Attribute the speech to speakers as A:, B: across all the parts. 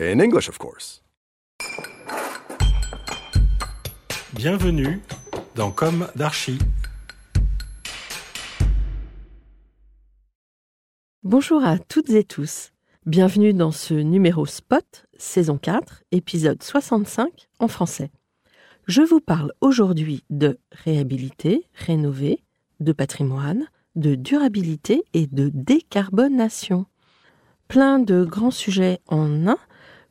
A: In English, of course.
B: Bienvenue dans Comme d'Archi.
C: Bonjour à toutes et tous. Bienvenue dans ce numéro Spot, saison 4, épisode 65 en français. Je vous parle aujourd'hui de réhabiliter, rénover, de patrimoine, de durabilité et de décarbonation. Plein de grands sujets en un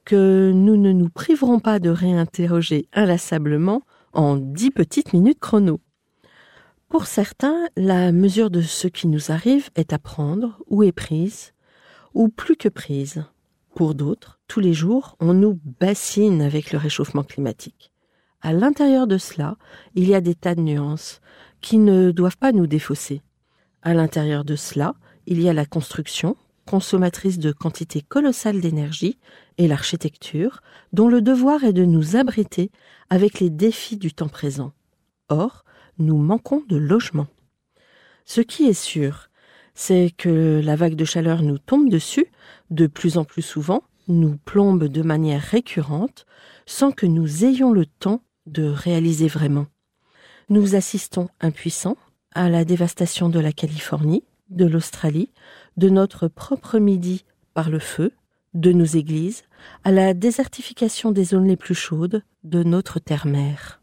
C: que nous ne nous priverons pas de réinterroger inlassablement en dix petites minutes chrono. Pour certains, la mesure de ce qui nous arrive est à prendre ou est prise, ou plus que prise. Pour d'autres, tous les jours, on nous bassine avec le réchauffement climatique. À l'intérieur de cela, il y a des tas de nuances qui ne doivent pas nous défausser. À l'intérieur de cela, il y a la construction, consommatrice de quantités colossales d'énergie, et l'architecture, dont le devoir est de nous abriter avec les défis du temps présent. Or, nous manquons de logement. Ce qui est sûr, c'est que la vague de chaleur nous tombe dessus, de plus en plus souvent, nous plombe de manière récurrente, sans que nous ayons le temps de réaliser vraiment. Nous assistons impuissants à la dévastation de la Californie, de l'Australie, de notre propre Midi par le feu, de nos églises, à la désertification des zones les plus chaudes de notre terre-mère.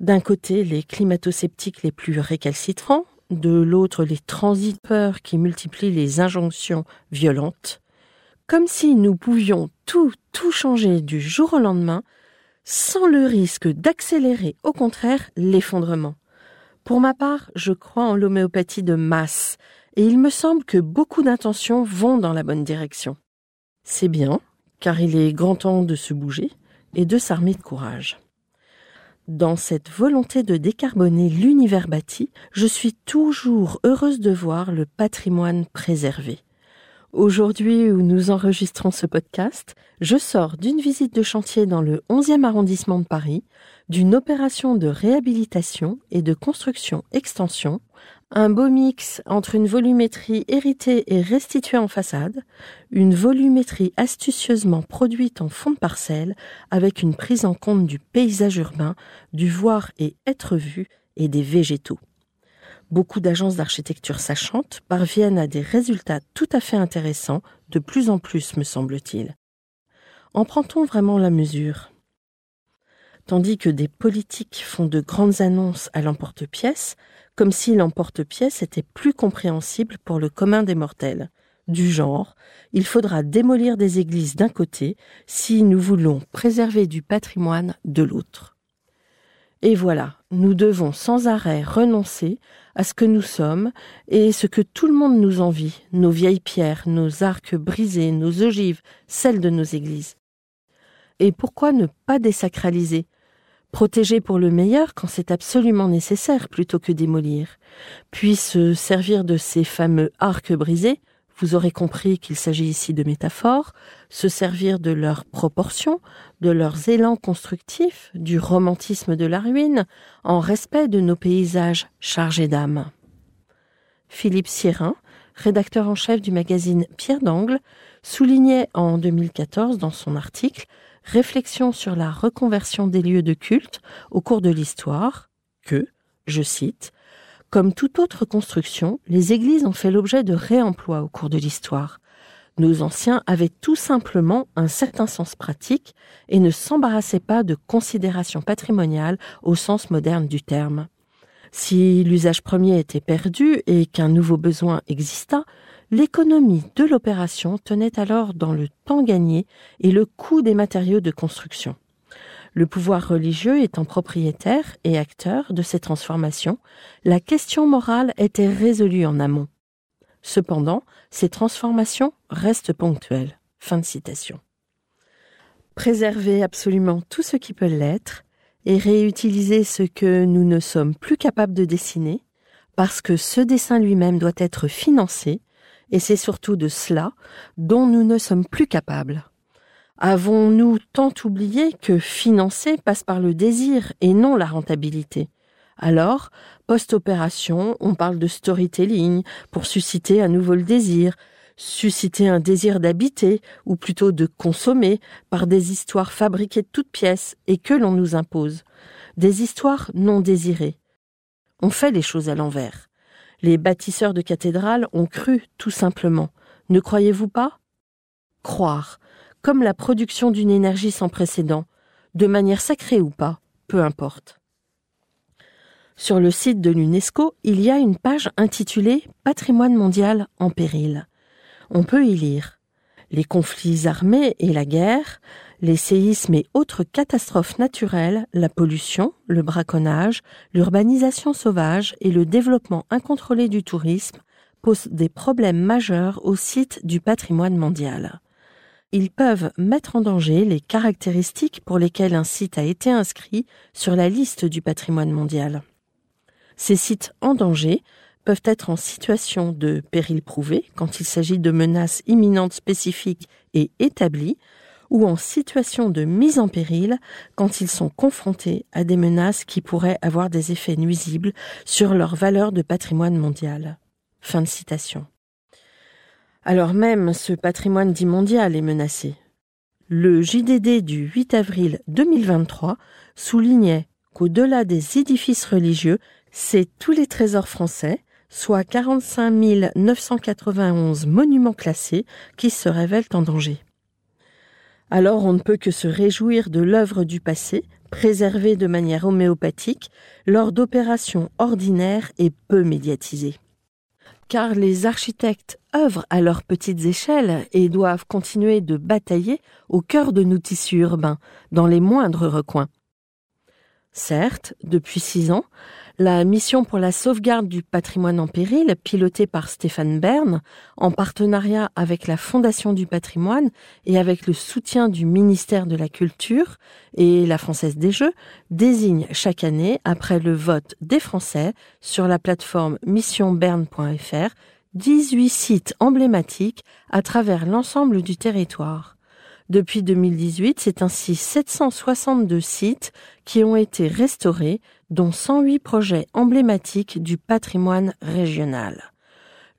C: D'un côté, les climato-sceptiques les plus récalcitrants, de l'autre, les transiteurs qui multiplient les injonctions violentes, comme si nous pouvions tout, tout changer du jour au lendemain, sans le risque d'accélérer, au contraire, l'effondrement. Pour ma part, je crois en l'homéopathie de masse, et il me semble que beaucoup d'intentions vont dans la bonne direction. C'est bien, car il est grand temps de se bouger et de s'armer de courage. Dans cette volonté de décarboner l'univers bâti, je suis toujours heureuse de voir le patrimoine préservé. Aujourd'hui où nous enregistrons ce podcast, je sors d'une visite de chantier dans le 11e arrondissement de Paris, d'une opération de réhabilitation et de construction-extension, un beau mix entre une volumétrie héritée et restituée en façade, une volumétrie astucieusement produite en fond de parcelle avec une prise en compte du paysage urbain, du voir et être vu et des végétaux. Beaucoup d'agences d'architecture sachantes parviennent à des résultats tout à fait intéressants, de plus en plus me semble-t-il. En prend-on vraiment la mesure? Tandis que des politiques font de grandes annonces à l'emporte-pièce, comme si l'emporte-pièce était plus compréhensible pour le commun des mortels. Du genre, il faudra démolir des églises d'un côté si nous voulons préserver du patrimoine de l'autre. Et voilà, nous devons sans arrêt renoncer à ce que nous sommes et ce que tout le monde nous envie, nos vieilles pierres, nos arcs brisés, nos ogives, celles de nos églises. Et pourquoi ne pas désacraliser? Protéger pour le meilleur quand c'est absolument nécessaire plutôt que démolir. Puis se servir de ces fameux arcs brisés, vous aurez compris qu'il s'agit ici de métaphores, se servir de leurs proportions, de leurs élans constructifs, du romantisme de la ruine, en respect de nos paysages chargés d'âme. Philippe Sierrin, rédacteur en chef du magazine Pierre d'Angle, soulignait en 2014 dans son article Réflexion sur la reconversion des lieux de culte au cours de l'histoire que, je cite, comme toute autre construction, les églises ont fait l'objet de réemploi au cours de l'histoire. Nos anciens avaient tout simplement un certain sens pratique et ne s'embarrassaient pas de considérations patrimoniales au sens moderne du terme. Si l'usage premier était perdu et qu'un nouveau besoin exista, l'économie de l'opération tenait alors dans le temps gagné et le coût des matériaux de construction. Le pouvoir religieux étant propriétaire et acteur de ces transformations, la question morale était résolue en amont. Cependant, ces transformations restent ponctuelles. Fin de citation. Préserver absolument tout ce qui peut l'être et réutiliser ce que nous ne sommes plus capables de dessiner, parce que ce dessin lui-même doit être financé, et c'est surtout de cela dont nous ne sommes plus capables. Avons-nous tant oublié que financer passe par le désir et non la rentabilité? Alors, post-opération, on parle de storytelling pour susciter à nouveau désir, susciter un désir d'habiter, ou plutôt de consommer, par des histoires fabriquées de toutes pièces et que l'on nous impose. Des histoires non désirées. On fait les choses à l'envers. Les bâtisseurs de cathédrales ont cru, tout simplement. Ne croyez-vous pas? Croire, comme la production d'une énergie sans précédent, de manière sacrée ou pas, peu importe. Sur le site de l'UNESCO, il y a une page intitulée Patrimoine mondial en péril. On peut y lire les conflits armés et la guerre, les séismes et autres catastrophes naturelles, la pollution, le braconnage, l'urbanisation sauvage et le développement incontrôlé du tourisme posent des problèmes majeurs au site du patrimoine mondial ils peuvent mettre en danger les caractéristiques pour lesquelles un site a été inscrit sur la liste du patrimoine mondial. Ces sites en danger peuvent être en situation de péril prouvé quand il s'agit de menaces imminentes spécifiques et établies, ou en situation de mise en péril quand ils sont confrontés à des menaces qui pourraient avoir des effets nuisibles sur leur valeur de patrimoine mondial. Fin de citation alors même ce patrimoine dit mondial est menacé. Le JDD du 8 avril 2023 soulignait qu'au-delà des édifices religieux, c'est tous les trésors français, soit 45 991 monuments classés, qui se révèlent en danger. Alors on ne peut que se réjouir de l'œuvre du passé, préservée de manière homéopathique, lors d'opérations ordinaires et peu médiatisées car les architectes œuvrent à leurs petites échelles et doivent continuer de batailler au cœur de nos tissus urbains, dans les moindres recoins. Certes, depuis six ans, la mission pour la sauvegarde du patrimoine en péril, pilotée par Stéphane Bern, en partenariat avec la Fondation du patrimoine et avec le soutien du ministère de la Culture et la Française des Jeux, désigne chaque année, après le vote des Français sur la plateforme missionberne.fr, 18 sites emblématiques à travers l'ensemble du territoire. Depuis 2018, c'est ainsi 762 sites qui ont été restaurés, dont 108 projets emblématiques du patrimoine régional.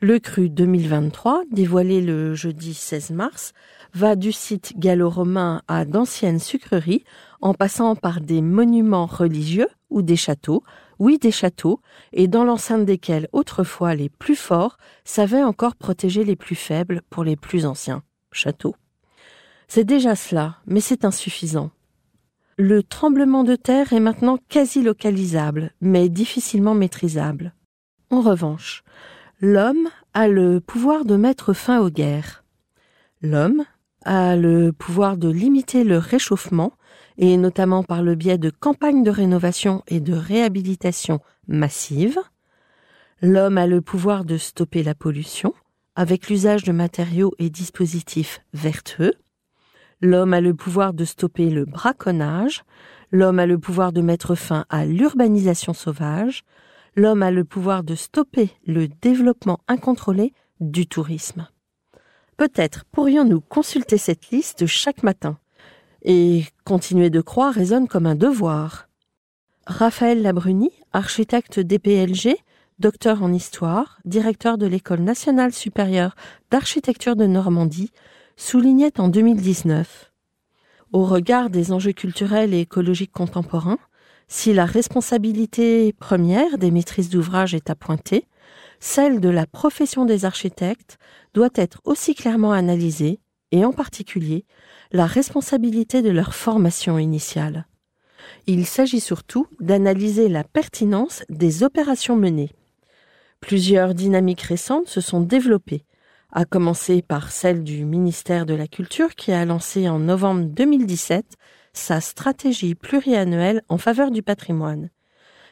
C: Le cru 2023, dévoilé le jeudi 16 mars, va du site gallo-romain à d'anciennes sucreries, en passant par des monuments religieux ou des châteaux, oui des châteaux, et dans l'enceinte desquels autrefois les plus forts savaient encore protéger les plus faibles pour les plus anciens châteaux. C'est déjà cela, mais c'est insuffisant. Le tremblement de terre est maintenant quasi localisable, mais difficilement maîtrisable. En revanche, l'homme a le pouvoir de mettre fin aux guerres. L'homme a le pouvoir de limiter le réchauffement, et notamment par le biais de campagnes de rénovation et de réhabilitation massives. L'homme a le pouvoir de stopper la pollution, avec l'usage de matériaux et dispositifs vertueux. L'homme a le pouvoir de stopper le braconnage, l'homme a le pouvoir de mettre fin à l'urbanisation sauvage, l'homme a le pouvoir de stopper le développement incontrôlé du tourisme. Peut-être pourrions-nous consulter cette liste chaque matin. Et continuer de croire résonne comme un devoir. Raphaël Labruni, architecte DPLG, docteur en histoire, directeur de l'École nationale supérieure d'architecture de Normandie, soulignait en 2019 Au regard des enjeux culturels et écologiques contemporains, si la responsabilité première des maîtrises d'ouvrage est à pointer, celle de la profession des architectes doit être aussi clairement analysée, et en particulier la responsabilité de leur formation initiale. Il s'agit surtout d'analyser la pertinence des opérations menées. Plusieurs dynamiques récentes se sont développées, à commencer par celle du ministère de la Culture qui a lancé en novembre 2017 sa stratégie pluriannuelle en faveur du patrimoine.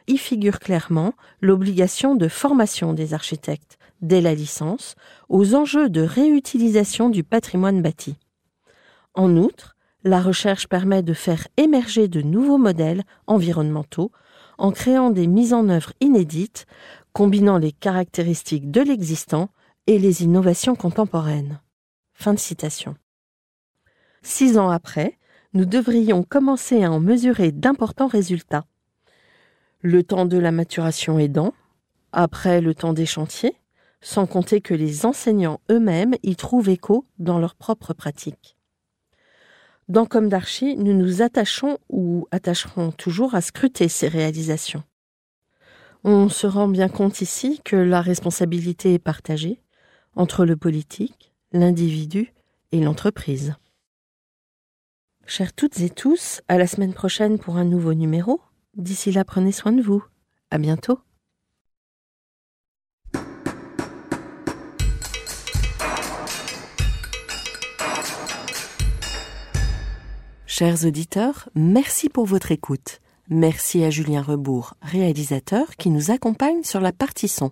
C: Y figure clairement l'obligation de formation des architectes, dès la licence, aux enjeux de réutilisation du patrimoine bâti. En outre, la recherche permet de faire émerger de nouveaux modèles environnementaux en créant des mises en œuvre inédites, combinant les caractéristiques de l'existant et les innovations contemporaines. Fin de citation. Six ans après, nous devrions commencer à en mesurer d'importants résultats. Le temps de la maturation aidant, après le temps des chantiers, sans compter que les enseignants eux-mêmes y trouvent écho dans leurs propres pratiques. Dans Comme d'Archie, nous nous attachons ou attacherons toujours à scruter ces réalisations. On se rend bien compte ici que la responsabilité est partagée entre le politique, l'individu et l'entreprise. Chers toutes et tous, à la semaine prochaine pour un nouveau numéro. D'ici là, prenez soin de vous. À bientôt. Chers auditeurs, merci pour votre écoute. Merci à Julien Rebourg, réalisateur, qui nous accompagne sur la partie son.